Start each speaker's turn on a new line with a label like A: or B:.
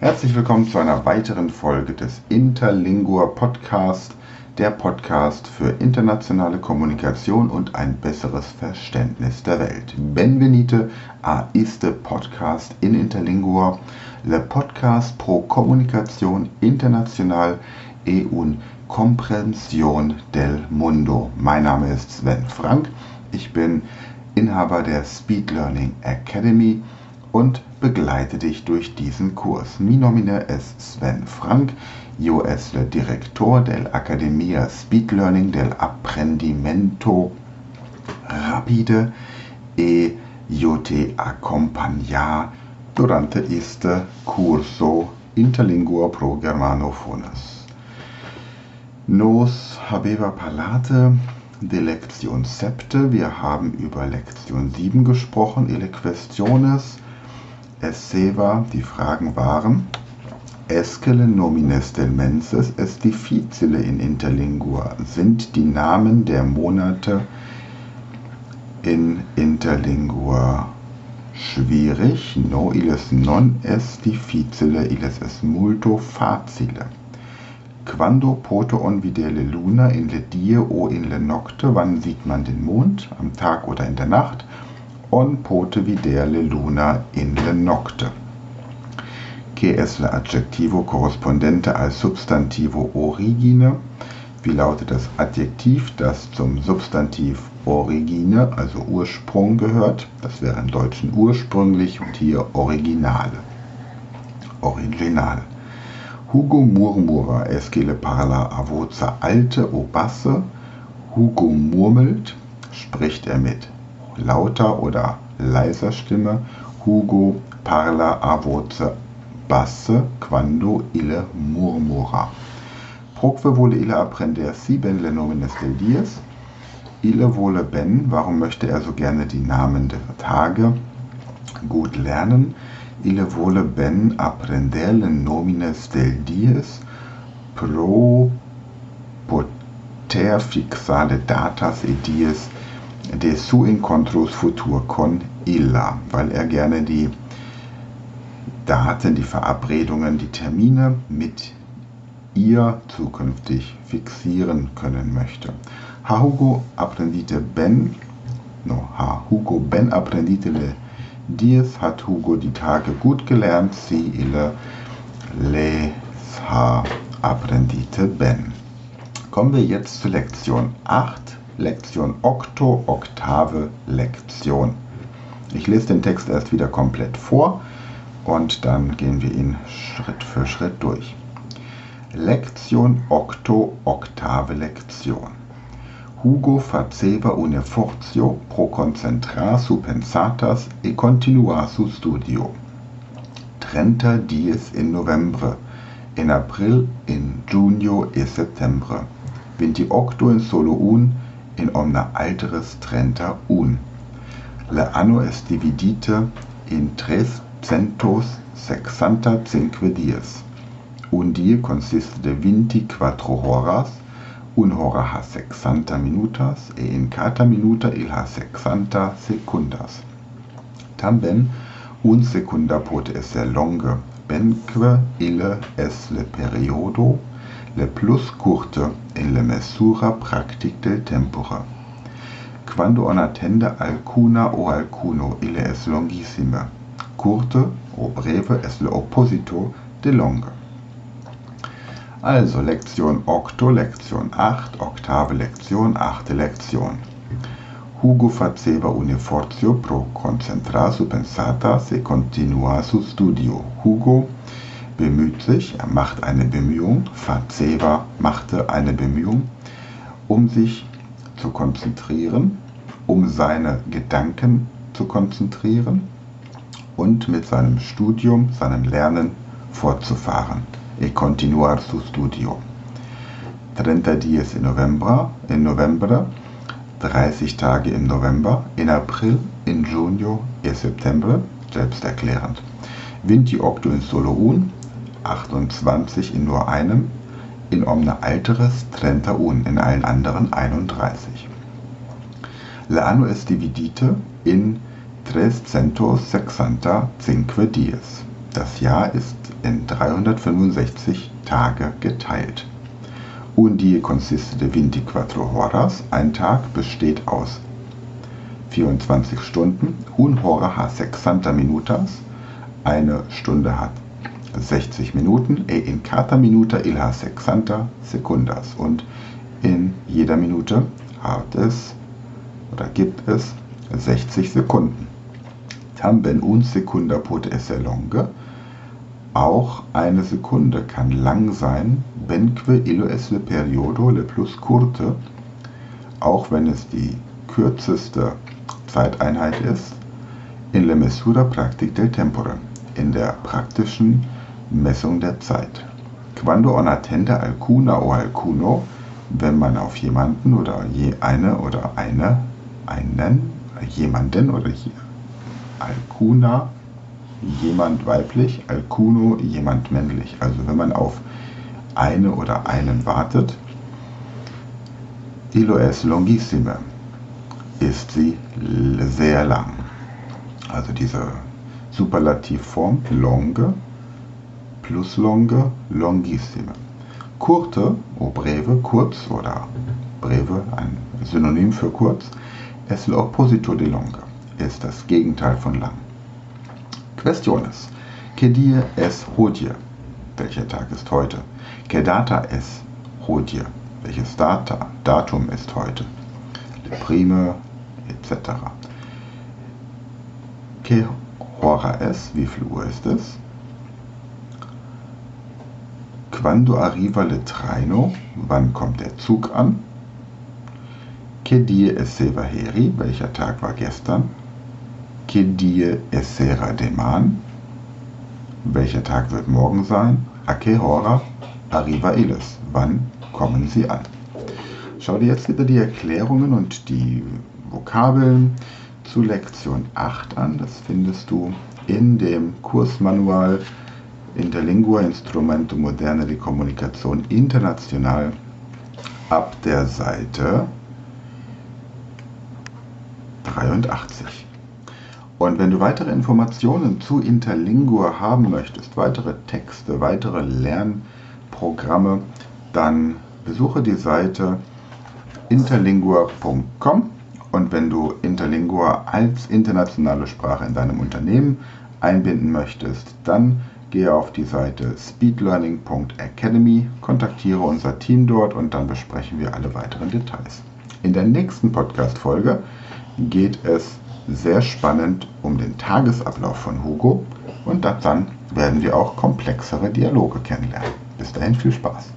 A: Herzlich willkommen zu einer weiteren Folge des Interlingua Podcast, der Podcast für internationale Kommunikation und ein besseres Verständnis der Welt. Benvenite a este podcast in Interlingua, le podcast pro Kommunikation international e un comprensión del mundo. Mein Name ist Sven Frank, ich bin Inhaber der Speed Learning Academy und begleite dich durch diesen Kurs. Mi nomine es Sven Frank, yo es le director del Academia Speed Learning del Apprendimento Rapide e yo te acompaña durante este curso Interlingua pro Germanofones. Nos habeva parlate de Lektion 7. Wir haben über Lektion 7 gesprochen, ele questiones esseva, die Fragen waren, Escele nomines del menses est difficile in interlingua. Sind die Namen der Monate in interlingua schwierig? No, illes non est difficile, illes est multo facile. Quando pote on videre luna in le die o in le nocte? Wann sieht man den Mond? Am Tag oder in der Nacht? On pote videre luna in le nocte. Que es le adjectivo correspondente al substantivo origine? Wie lautet das Adjektiv, das zum Substantiv origine, also Ursprung gehört? Das wäre im Deutschen ursprünglich und hier originale. Original. Hugo murmura escele parla a voce alte o basse. Hugo murmelt, spricht er mit lauter oder leiser Stimme. Hugo parla a voce basse quando ille murmura. Proque vole ille aprendersi ben le nomines del dies. Ille vole ben, warum möchte er so gerne die Namen der Tage gut lernen? Ille vole ben aprender le nomines del dies pro poter fixale datas e dies de su encontros futur con illa, weil er gerne die Daten, die Verabredungen, die Termine mit ihr zukünftig fixieren können möchte. Ha Hugo apprendite ben, no, ha Hugo ben apprendite le dies, hat Hugo die Tage gut gelernt, sie ille les ha apprendite ben. Kommen wir jetzt zu Lektion 8 Lektion Okto, Oktave, Lektion. Ich lese den Text erst wieder komplett vor und dann gehen wir ihn Schritt für Schritt durch. Lektion Octo, Oktave, Lektion. Hugo faceva une fortio pro concentra su pensatas e continua su studio. Trenta dies in novembre, in april, in giugno e settembre. Vinti octo in solo un, in omna alteres trenta un. Le anno est dividite in tres centos sexanta cinque dies. Un die consiste de vinti quattro horas, un hora ha sexanta minutas, e in cata minuta il ha sexanta secundas. Tamben un secunda pote esser longe, benque ille es le periodo le plus curte in la mesura pratic del tempore. Quando on attende alcuna o alcuno ille es longissime, curte o breve es le opposito de longe. Also Lektion octo, Lektion 8, Oktave Lektion, achte Lektion. Hugo faceva un fortio pro concentra su pensata se continua su studio. Hugo bemüht sich, er macht eine Bemühung, Faceva machte eine Bemühung, um sich zu konzentrieren, um seine Gedanken zu konzentrieren und mit seinem Studium, seinem Lernen fortzufahren. E continuar su studio. 30 dies in November, in November, 30 Tage im November, in April, in Junio e September, selbsterklärend. 28 in solo un, 28 in nur einem, in omne alteres trenta un, in allen anderen 31. La anno est dividite in 365 dies. Das Jahr ist in 365 Tage geteilt. Un die consiste de 24 horas. Ein Tag besteht aus 24 Stunden. Un hora ha 60 minutas. Eine Stunde hat 60 Minuten. E in cada minuta il ha 60 secundas. Und in jeder Minute hat es oder gibt es 60 Sekunden. Tamben un secunda pot esse longe. Auch eine Sekunde kann lang sein, benque illo es le periodo le plus curte, auch wenn es die kürzeste Zeiteinheit ist, in le mesura practic del tempore, in der praktischen Messung der Zeit. Quando on attende alcuna o alcuno, wenn man auf jemanden oder je eine oder eine, einen, jemanden oder hier, alcuna, jemand weiblich, alcuno, jemand männlich. Also wenn man auf eine oder einen wartet, illo es longissime, ist sie sehr lang. Also diese Superlativform longe plus longe, longissime. Kurte, o breve, kurz oder breve, ein Synonym für kurz, es l'opposito di longe, ist das Gegenteil von lang. Questiones. Que dia es hodie? Welcher Tag ist heute? Que data es hodie? Welches Data, Datum ist heute? Le prime, etc. Que hora es? Wie viel Uhr ist es? Quando arriva le traino? Wann kommt der Zug an? Che die es sera heri? Welcher Tag war gestern? Che die es sera deman? Welcher Tag wird morgen sein? A che hora arriva illes? Wann kommen sie an? Schau dir jetzt wieder die Erklärungen und die Vokabeln zu Lektion 8 an. Das findest du in dem Kursmanual Interlingua Instrumento Moderne di Kommunikation International ab der Seite 83. Und wenn du weitere Informationen zu Interlingua haben möchtest, weitere Texte, weitere Lernprogramme, dann besuche die Seite interlingua.com und wenn du Interlingua als internationale Sprache in deinem Unternehmen einbinden möchtest, dann gehe auf die Seite speedlearning.academy, kontaktiere unser Team dort und dann besprechen wir alle weiteren Details. In der nächsten Podcast-Folge geht es sehr spannend um den Tagesablauf von Hugo und dann werden wir auch komplexere Dialoge kennenlernen. Bis dahin viel Spaß.